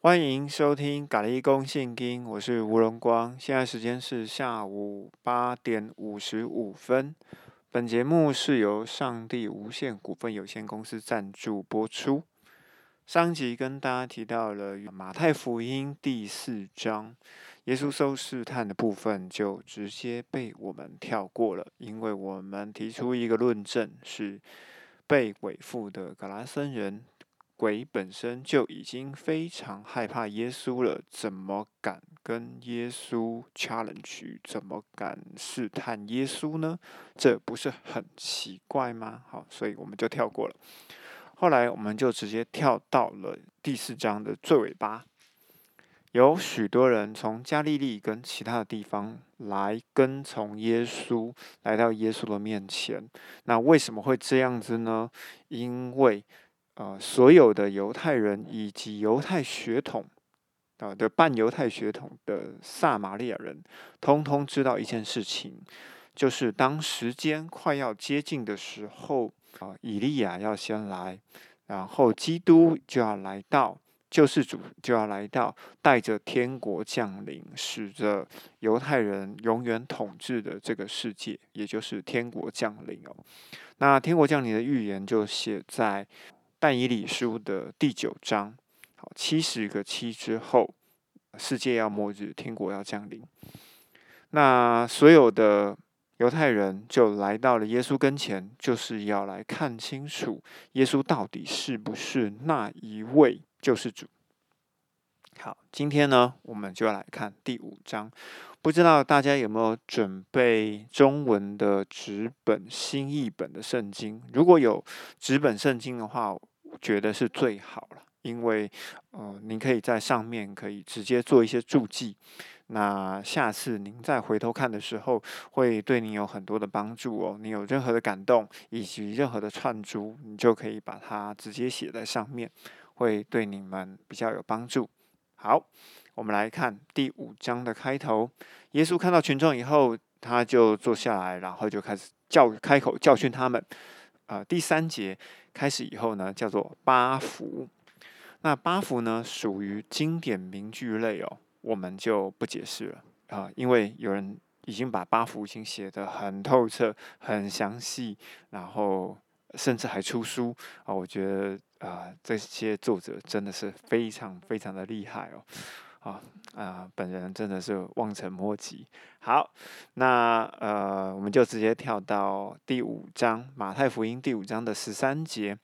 欢迎收听《咖喱公信经》，我是吴荣光。现在时间是下午八点五十五分。本节目是由上帝无限股份有限公司赞助播出。上集跟大家提到了马太福音第四章，耶稣受试探的部分就直接被我们跳过了，因为我们提出一个论证是被鬼附的格拉森人。鬼本身就已经非常害怕耶稣了，怎么敢跟耶稣 challenge？怎么敢试探耶稣呢？这不是很奇怪吗？好，所以我们就跳过了。后来我们就直接跳到了第四章的最尾巴，有许多人从加利利跟其他的地方来跟从耶稣，来到耶稣的面前。那为什么会这样子呢？因为啊，所有的犹太人以及犹太血统啊的半犹太血统的撒玛利亚人，通通知道一件事情，就是当时间快要接近的时候啊，以利亚要先来，然后基督就要来到，救世主就要来到，带着天国降临，使得犹太人永远统治的这个世界，也就是天国降临哦。那天国降临的预言就写在。但以理书的第九章，好，七十个七之后，世界要末日，天国要降临。那所有的犹太人就来到了耶稣跟前，就是要来看清楚耶稣到底是不是那一位救世主。好，今天呢，我们就要来看第五章。不知道大家有没有准备中文的纸本新译本的圣经？如果有纸本圣经的话，觉得是最好了，因为呃，您可以在上面可以直接做一些注记。那下次您再回头看的时候，会对您有很多的帮助哦。你有任何的感动以及任何的串珠，你就可以把它直接写在上面，会对你们比较有帮助。好。我们来看第五章的开头。耶稣看到群众以后，他就坐下来，然后就开始教开口教训他们。啊，第三节开始以后呢，叫做八福。那八福呢，属于经典名句类哦，我们就不解释了啊，因为有人已经把八福已经写得很透彻、很详细，然后甚至还出书啊。我觉得啊，这些作者真的是非常非常的厉害哦。啊啊！本人真的是望尘莫及。好，那呃，我们就直接跳到第五章《马太福音》第五章的十三节：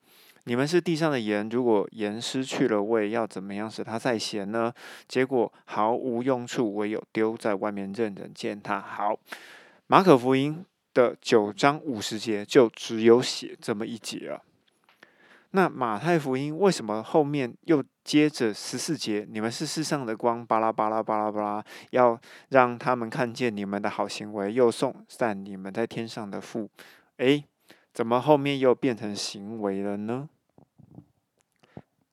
你们是地上的盐，如果盐失去了味，要怎么样使它再咸呢？结果毫无用处，唯有丢在外面，任人践踏。好，《马可福音》的九章五十节就只有写这么一节啊。那马太福音为什么后面又接着十四节？你们是世上的光，巴拉巴拉巴拉巴拉，要让他们看见你们的好行为，又送散你们在天上的父。诶，怎么后面又变成行为了呢？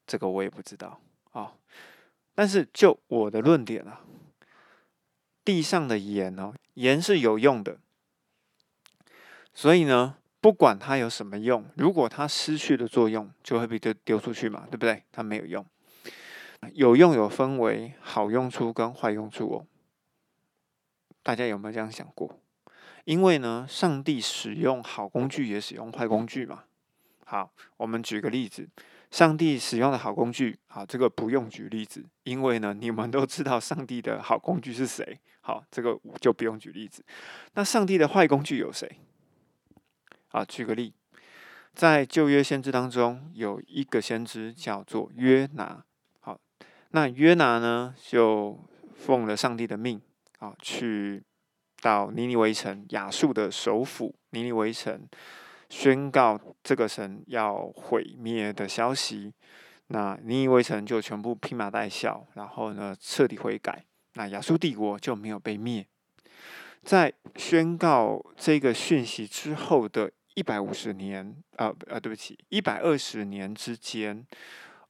这个我也不知道啊。但是就我的论点啊，地上的盐哦，盐是有用的，所以呢。不管它有什么用，如果它失去了作用，就会被丢丢出去嘛，对不对？它没有用，有用有分为好用处跟坏用处哦。大家有没有这样想过？因为呢，上帝使用好工具也使用坏工具嘛。好，我们举个例子，上帝使用的好工具，好，这个不用举例子，因为呢，你们都知道上帝的好工具是谁。好，这个就不用举例子。那上帝的坏工具有谁？啊，举个例，在旧约先知当中，有一个先知叫做约拿。好，那约拿呢，就奉了上帝的命，啊，去到尼尼微城亚述的首府尼尼微城，宣告这个神要毁灭的消息。那尼尼微城就全部披麻戴孝，然后呢，彻底悔改。那亚述帝国就没有被灭。在宣告这个讯息之后的。一百五十年，啊啊，对不起，一百二十年之间，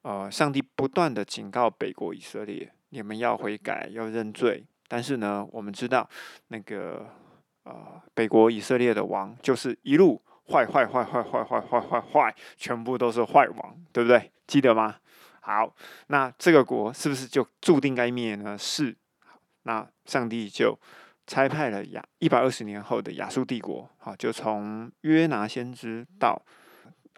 呃，上帝不断的警告北国以色列，你们要悔改，要认罪。但是呢，我们知道那个呃，北国以色列的王就是一路坏坏坏坏坏坏坏坏坏，全部都是坏王，对不对？记得吗？好，那这个国是不是就注定该灭呢？是。那上帝就差派了亚一百二十年后的亚述帝国，好，就从约拿先知到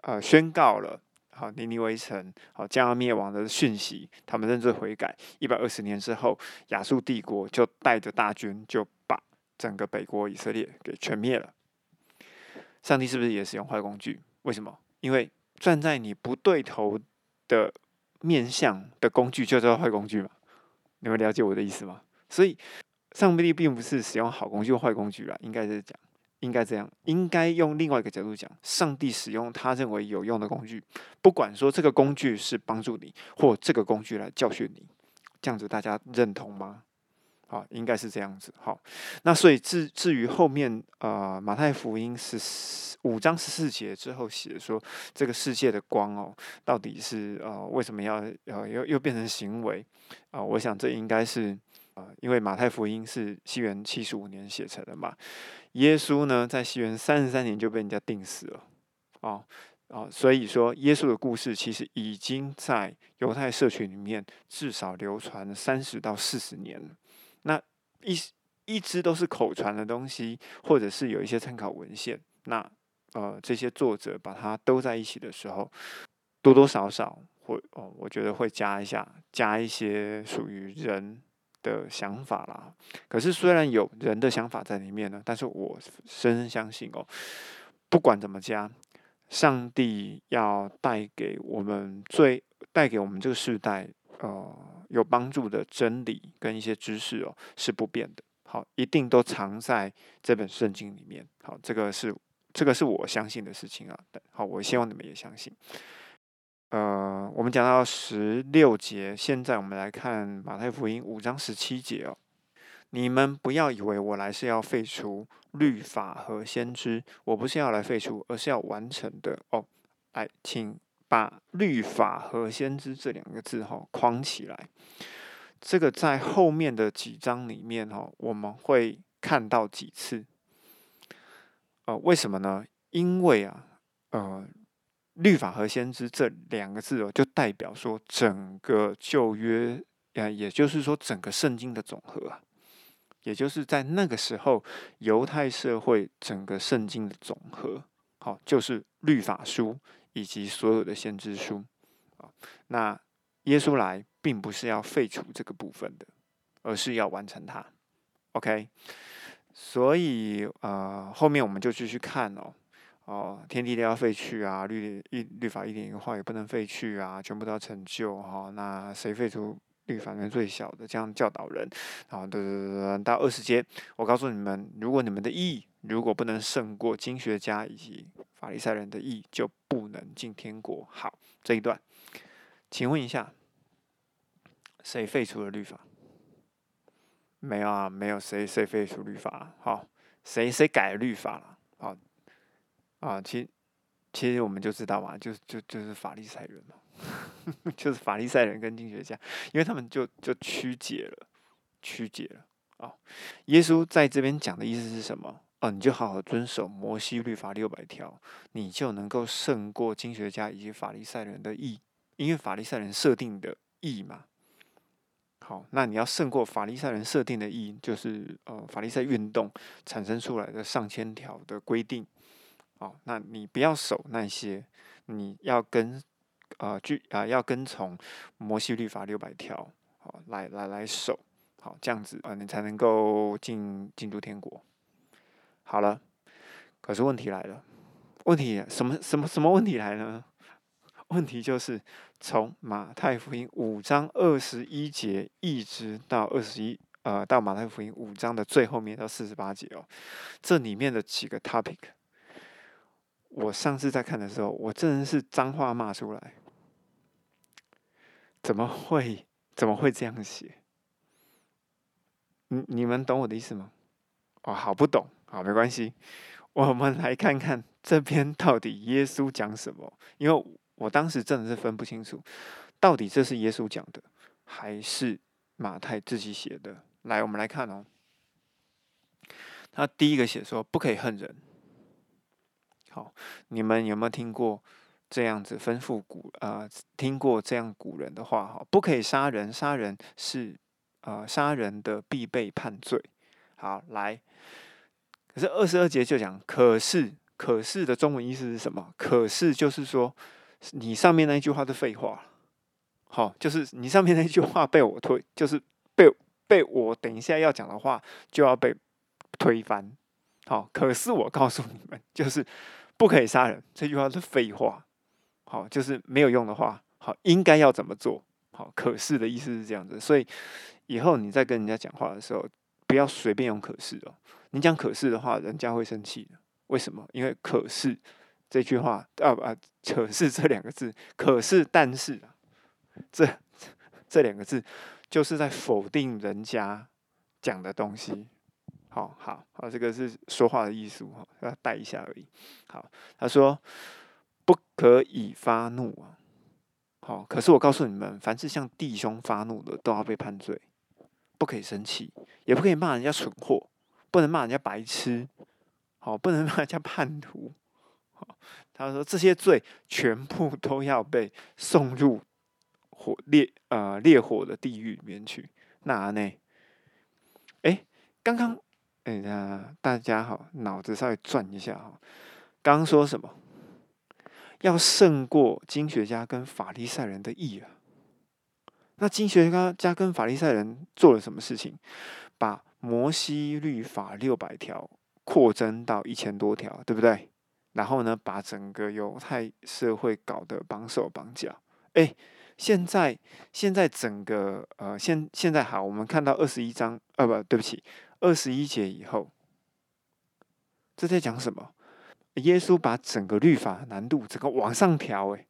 呃宣告了好尼尼微城好将要灭亡的讯息，他们认罪悔改。一百二十年之后，亚述帝国就带着大军就把整个北国以色列给全灭了。上帝是不是也使用坏工具？为什么？因为站在你不对头的面向的工具就叫坏工具嘛？你们了解我的意思吗？所以，上帝并不是使用好工具或坏工具啦，应该是讲，应该这样，应该用另外一个角度讲，上帝使用他认为有用的工具，不管说这个工具是帮助你，或这个工具来教训你，这样子大家认同吗？好，应该是这样子。好，那所以至至于后面，呃，马太福音十五章十四节之后写说，这个世界的光哦，到底是呃为什么要呃又又变成行为啊？我想这应该是。啊，因为马太福音是西元七十五年写成的嘛，耶稣呢在西元三十三年就被人家钉死了，哦哦，所以说耶稣的故事其实已经在犹太社群里面至少流传三十到四十年了。那一一直都是口传的东西，或者是有一些参考文献，那呃这些作者把它都在一起的时候，多多少少会哦，我觉得会加一下，加一些属于人。的想法啦，可是虽然有人的想法在里面呢，但是我深深相信哦，不管怎么加，上帝要带给我们最带给我们这个时代呃有帮助的真理跟一些知识哦是不变的，好，一定都藏在这本圣经里面，好，这个是这个是我相信的事情啊，好，我希望你们也相信。呃，我们讲到十六节，现在我们来看马太福音五章十七节哦。你们不要以为我来是要废除律法和先知，我不是要来废除，而是要完成的哦。来，请把律法和先知这两个字哈框起来。这个在后面的几章里面哈，我们会看到几次。呃，为什么呢？因为啊，呃。律法和先知这两个字哦，就代表说整个旧约，呃，也就是说整个圣经的总和，也就是在那个时候犹太社会整个圣经的总和，好，就是律法书以及所有的先知书啊。那耶稣来并不是要废除这个部分的，而是要完成它。OK，所以呃，后面我们就继续看哦。哦，天地都要废去啊，律一律法一点一个话也不能废去啊，全部都要成就哈。那谁废除律法呢？最小的这样教导人，然后的到二十节，我告诉你们，如果你们的义如果不能胜过经学家以及法利赛人的义，就不能进天国。好，这一段，请问一下，谁废除了律法？没有啊，没有谁谁废除律法。好，谁谁改了律法了？好。啊，其其实我们就知道嘛，就就就是法利赛人嘛，就是法利赛人跟经学家，因为他们就就曲解了，曲解了啊。耶稣在这边讲的意思是什么？哦，你就好好遵守摩西律法六百条，你就能够胜过经学家以及法利赛人的义，因为法利赛人设定的义嘛。好，那你要胜过法利赛人设定的义，就是呃法利赛运动产生出来的上千条的规定。哦，那你不要守那些，你要跟，呃，据啊要跟从摩西律法六百条，好来来来守，好这样子啊，你才能够进进入天国。好了，可是问题来了，问题什么什么什么问题来呢？问题就是从马太福音五章二十一节一直到二十一，呃，到马太福音五章的最后面到四十八节哦，这里面的几个 topic。我上次在看的时候，我真的是脏话骂出来，怎么会怎么会这样写？你你们懂我的意思吗？哦，好不懂，好没关系，我们来看看这边到底耶稣讲什么，因为我当时真的是分不清楚，到底这是耶稣讲的，还是马太自己写的。来，我们来看哦，他第一个写说不可以恨人。好，你们有没有听过这样子吩咐古呃听过这样古人的话哈，不可以杀人，杀人是呃杀人的必备判罪。好，来，可是二十二节就讲，可是可是的中文意思是什么？可是就是说，你上面那一句话是废话，好，就是你上面那句话被我推，就是被被我等一下要讲的话就要被推翻。好，可是我告诉你们，就是不可以杀人，这句话是废话。好，就是没有用的话，好，应该要怎么做？好，可是的意思是这样子，所以以后你在跟人家讲话的时候，不要随便用可是哦。你讲可是的话，人家会生气的。为什么？因为可是这句话啊啊，可是这两个字，可是但是啊，这这两个字就是在否定人家讲的东西。好好好，这个是说话的艺术哈，要带一下而已。好，他说。不可以发怒啊！好，可是我告诉你们，凡是向弟兄发怒的，都要被判罪。不可以生气，也不可以骂人家蠢货，不能骂人家白痴，好，不能骂人家叛徒。好，他说这些罪全部都要被送入火烈呃烈火的地狱里面去。那呢？哎，刚刚哎呀，大家好，脑子稍微转一下哈，刚刚说什么？要胜过经学家跟法利赛人的意啊！那经学家跟法利赛人做了什么事情？把摩西律法六百条扩增到一千多条，对不对？然后呢，把整个犹太社会搞得绑手绑脚。哎，现在现在整个呃，现现在好，我们看到二十一章，呃，不对不起，二十一节以后，这在讲什么？耶稣把整个律法难度整个往上调，哎，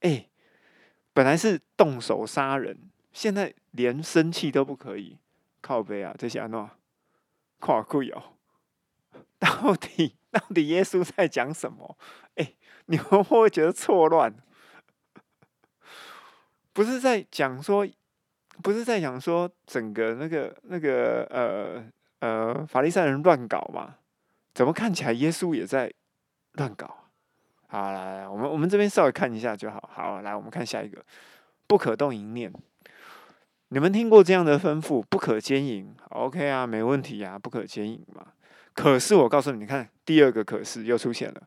哎，本来是动手杀人，现在连生气都不可以，靠背啊，这些安诺跨贵哦，到底 到底耶稣在讲什么？哎，你们会不会觉得错乱？不是在讲说，不是在讲说整个那个那个呃呃法利赛人乱搞嘛？怎么看起来耶稣也在？乱搞，好来，我们我们这边稍微看一下就好。好，来，我们看下一个，不可动淫念。你们听过这样的吩咐？不可奸淫，OK 啊，没问题啊，不可奸淫嘛。可是我告诉你，你看第二个可是又出现了。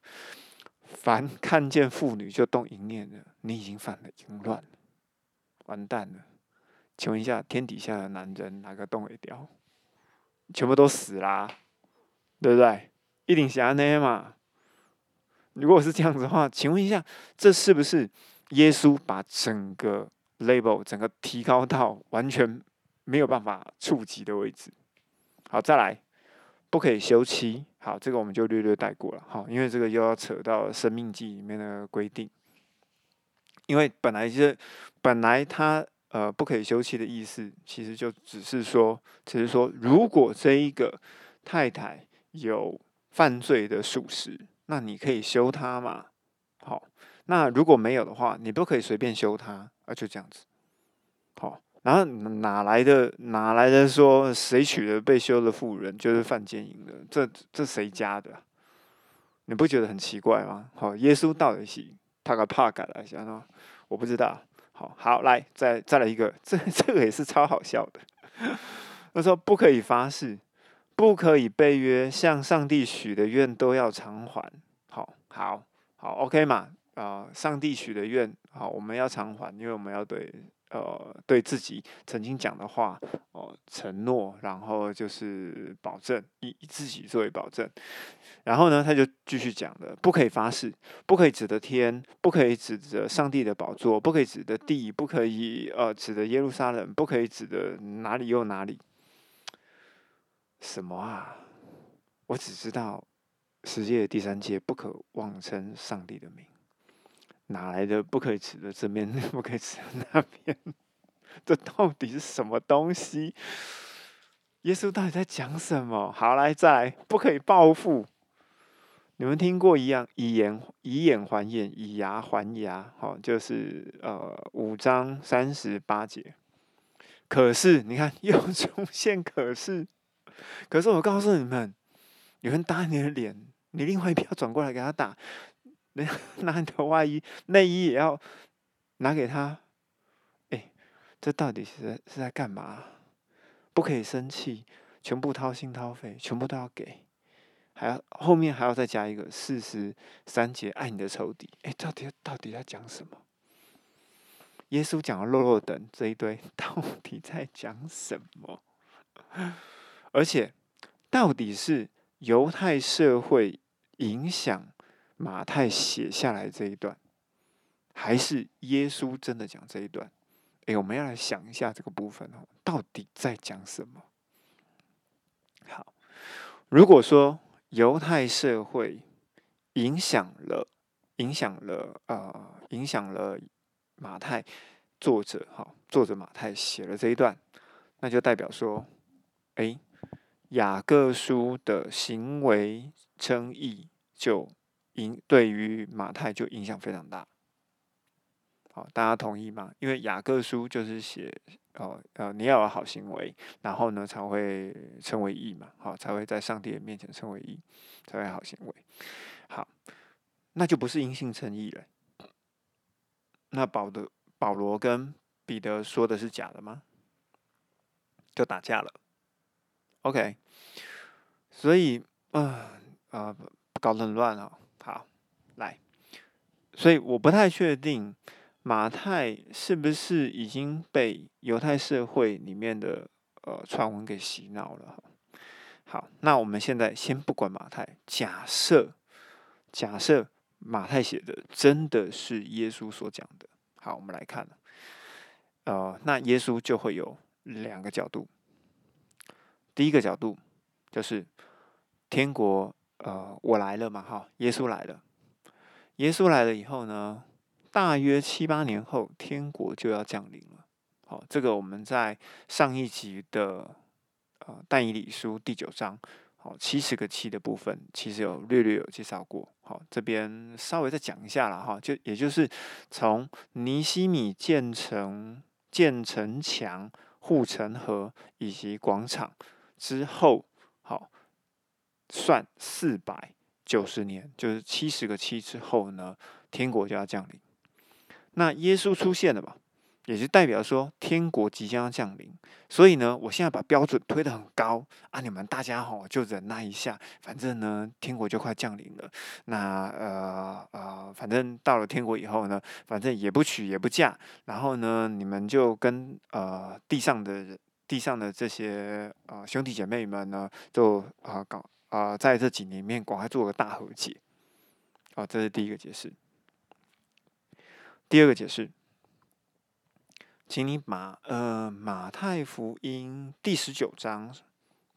凡看见妇女就动淫念的，你已经犯了淫乱，完蛋了。请问一下，天底下的男人哪个动得掉？全部都死啦，对不对？一定是安尼嘛。如果是这样子的话，请问一下，这是不是耶稣把整个 label 整个提高到完全没有办法触及的位置？好，再来，不可以休妻。好，这个我们就略略带过了。好，因为这个又要扯到生命记里面的规定。因为本来就是本来他呃不可以休妻的意思，其实就只是说，只是说，如果这一个太太有犯罪的属实。那你可以休他嘛？好，那如果没有的话，你不可以随便休他，啊，就这样子。好，然后哪来的哪来的说谁娶了被休的妇人就是犯奸淫的？这这谁家的？你不觉得很奇怪吗？好，耶稣到底是他个怕改了一下呢？我不知道。好好来，再再来一个，这这个也是超好笑的。他说不可以发誓。不可以背约，向上帝许的愿都要偿还。好，好，好，OK 嘛？啊，上帝许的愿，好，我们要偿还，因为我们要对，呃，对自己曾经讲的话，哦，承诺，然后就是保证，以以自己作为保证。然后呢，他就继续讲了，不可以发誓，不可以指的天，不可以指着上帝的宝座，不可以指的地，不可以呃指的耶路撒冷，不可以指的哪里又哪里。什么啊？我只知道十诫第三诫不可妄称上帝的名，哪来的不可以吃的这边，不可以吃的那边？这到底是什么东西？耶稣到底在讲什么？好，来再来，不可以报复。你们听过一样，以眼以眼还眼，以牙还牙，好，就是呃五章三十八节。可是你看，又出现可是。可是我告诉你们，有人打你的脸，你另外一边要转过来给他打。那 那你的外衣、内衣也要拿给他？哎，这到底是是在干嘛？不可以生气，全部掏心掏肺，全部都要给，还要后面还要再加一个四十三节爱你的仇敌。哎，到底到底在讲什么？耶稣讲的肉肉等这一堆，到底在讲什么？而且，到底是犹太社会影响马太写下来这一段，还是耶稣真的讲这一段？哎，我们要来想一下这个部分哦，到底在讲什么？好，如果说犹太社会影响了，影响了，呃，影响了马太作者，哈，作者马太写了这一段，那就代表说，哎，雅各书的行为争议就影对于马太就影响非常大。好，大家同意吗？因为雅各书就是写，哦，呃，你要有好行为，然后呢才会称为义嘛，好，才会在上帝的面前称为义，才会好行为。好，那就不是因信称义了。那保的保罗跟彼得说的是假的吗？就打架了。OK，所以，啊啊，搞得很乱啊。来，所以我不太确定。马太是不是已经被犹太社会里面的呃传闻给洗脑了？好，那我们现在先不管马太，假设假设马太写的真的是耶稣所讲的，好，我们来看，呃，那耶稣就会有两个角度。第一个角度就是天国，呃，我来了嘛，哈，耶稣来了，耶稣来了以后呢？大约七八年后，天国就要降临了。好，这个我们在上一集的呃但以理书第九章，好七十个七的部分，其实有略略有介绍过。好，这边稍微再讲一下了哈，就也就是从尼西米建成建城墙、护城河以及广场之后，好算四百九十年，就是七十个七之后呢，天国就要降临。那耶稣出现了嘛，也就代表说天国即将降临。所以呢，我现在把标准推得很高啊，你们大家吼就忍耐一下，反正呢天国就快降临了。那呃呃，反正到了天国以后呢，反正也不娶也不嫁，然后呢你们就跟呃地上的人、地上的这些呃兄弟姐妹们呢，就啊搞啊在这几年里面赶快做个大和解。啊，这是第一个解释。第二个解释，请你把呃马太福音第十九章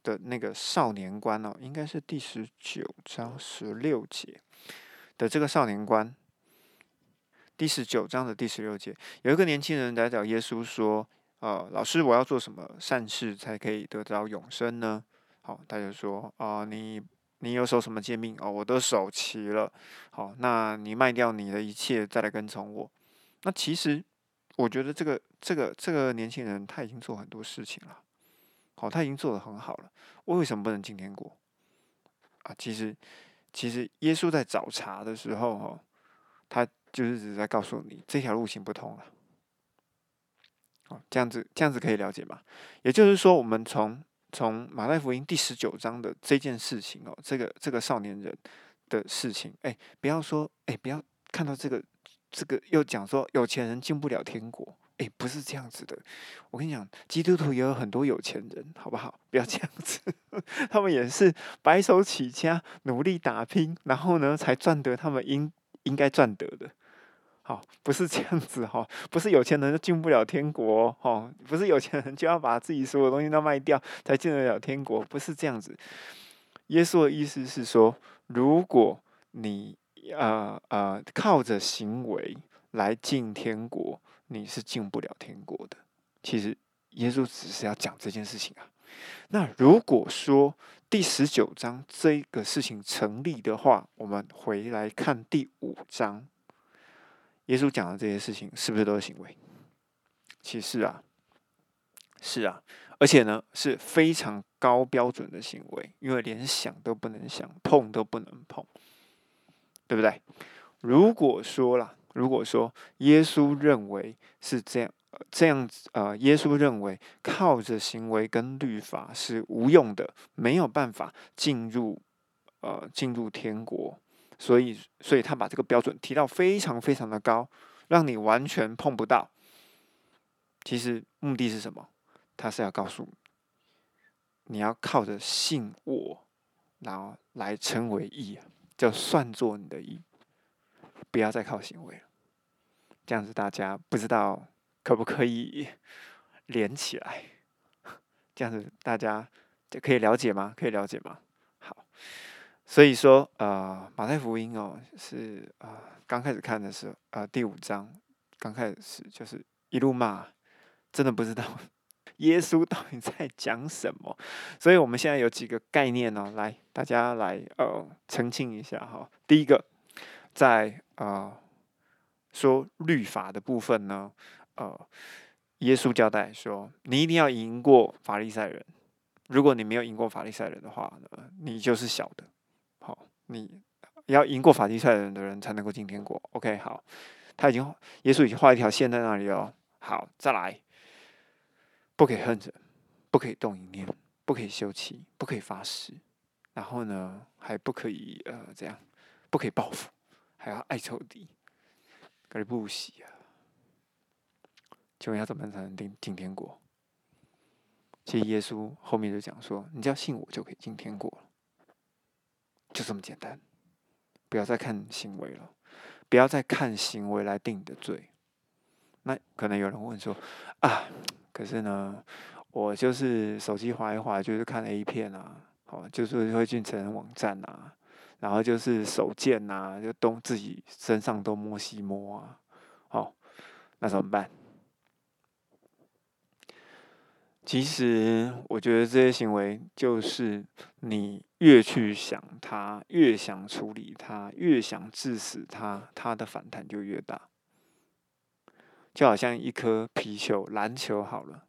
的那个少年官哦，应该是第十九章十六节的这个少年官，第十九章的第十六节，有一个年轻人来找耶稣说：“呃，老师，我要做什么善事才可以得到永生呢？”好，他就说：“啊，你。”你有守什么诫命哦？我都守齐了。好，那你卖掉你的一切，再来跟从我。那其实，我觉得这个这个这个年轻人他已经做很多事情了。好，他已经做的很好了。我为什么不能进天国？啊，其实其实耶稣在找茬的时候，哈，他就是只在告诉你这条路行不通了。好，这样子这样子可以了解吗？也就是说，我们从从马太福音第十九章的这件事情哦，这个这个少年人的事情，哎，不要说，哎，不要看到这个这个又讲说有钱人进不了天国，哎，不是这样子的。我跟你讲，基督徒也有很多有钱人，好不好？不要这样子，他们也是白手起家，努力打拼，然后呢，才赚得他们应应该赚得的。好，不是这样子哈，不是有钱人就进不了天国哈，不是有钱人就要把自己所有东西都卖掉才进得了天国，不是这样子。耶稣的意思是说，如果你呃呃靠着行为来进天国，你是进不了天国的。其实耶稣只是要讲这件事情啊。那如果说第十九章这个事情成立的话，我们回来看第五章。耶稣讲的这些事情是不是都是行为？其实啊，是啊，而且呢是非常高标准的行为，因为连想都不能想，碰都不能碰，对不对？如果说啦，如果说耶稣认为是这样，这样子，呃，耶稣认为靠着行为跟律法是无用的，没有办法进入，呃，进入天国，所以，所以他把这个标准提到非常非常的高，让你完全碰不到。其实目的是什么？他是要告诉你，你要靠着信我，然后来称为义，就算作你的义，不要再靠行为了。这样子大家不知道可不可以 连起来？这样子大家就可以了解吗？可以了解吗？好，所以说呃，马太福音哦，是啊，刚开始看的时候，呃，第五章刚开始就是一路骂，真的不知道。耶稣到底在讲什么？所以我们现在有几个概念呢？来，大家来呃澄清一下哈。第一个，在呃说律法的部分呢，呃，耶稣交代说，你一定要赢过法利赛人。如果你没有赢过法利赛人的话呢，你就是小的。好，你要赢过法利赛人的人才能够进天国。OK，好，他已经耶稣已经画一条线在那里哦。好，再来。不可以恨人，不可以动一念，不可以休妻，不可以发誓，然后呢，还不可以呃，这样，不可以报复，还要爱仇敌，可是不喜啊！请问要怎么才能进进天国？其实耶稣后面就讲说，你只要信我就可以进天国，就这么简单。不要再看行为了，不要再看行为来定你的罪。那可能有人问说啊？可是呢，我就是手机划一划，就是看 A 片啊，好，就是会进成人网站啊，然后就是手贱呐，就东自己身上东摸西摸啊，好，那怎么办？其实我觉得这些行为，就是你越去想它，越想处理它，越想致死它，它的反弹就越大。就好像一颗皮球，篮球好了，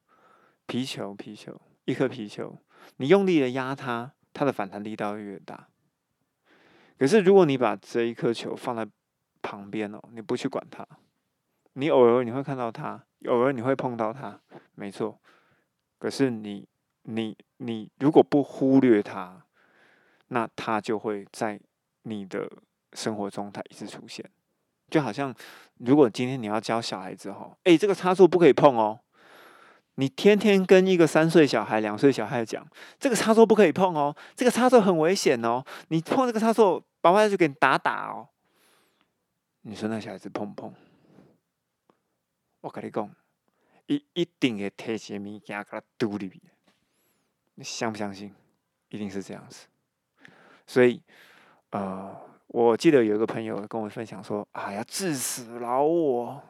皮球，皮球，一颗皮球，你用力的压它，它的反弹力道越大。可是如果你把这一颗球放在旁边哦，你不去管它，你偶尔你会看到它，偶尔你会碰到它，没错。可是你，你，你如果不忽略它，那它就会在你的生活中，它一直出现。就好像，如果今天你要教小孩子哈，哎，这个插座不可以碰哦。你天天跟一个三岁小孩、两岁小孩讲，这个插座不可以碰哦，这个插座很危险哦。你碰这个插座，爸爸就给你打打哦。你说那小孩子碰不碰？我跟你讲，一一定会提起物件给他丢里边。你相不相信？一定是这样子。所以，呃。我记得有一个朋友跟我分享说：“哎呀，致死老我，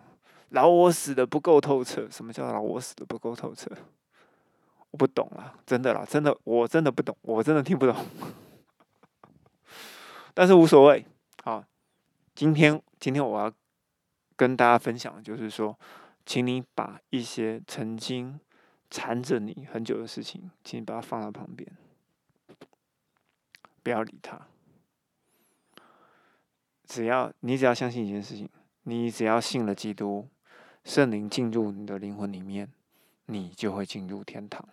老我死的不够透彻。什么叫老我死的不够透彻？我不懂了，真的啦，真的，我真的不懂，我真的听不懂。但是无所谓，好，今天今天我要跟大家分享的就是说，请你把一些曾经缠着你很久的事情，请你把它放到旁边，不要理他。”只要你只要相信一件事情，你只要信了基督，圣灵进入你的灵魂里面，你就会进入天堂，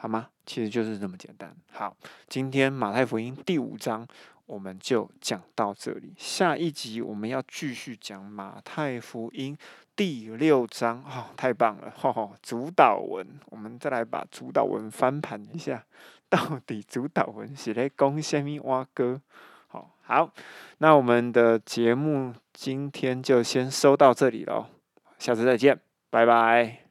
好吗？其实就是这么简单。好，今天马太福音第五章我们就讲到这里，下一集我们要继续讲马太福音第六章。哦，太棒了！哈哈，主导文，我们再来把主导文翻盘一下，到底主导文是在讲什么话歌？好好，那我们的节目今天就先收到这里喽，下次再见，拜拜。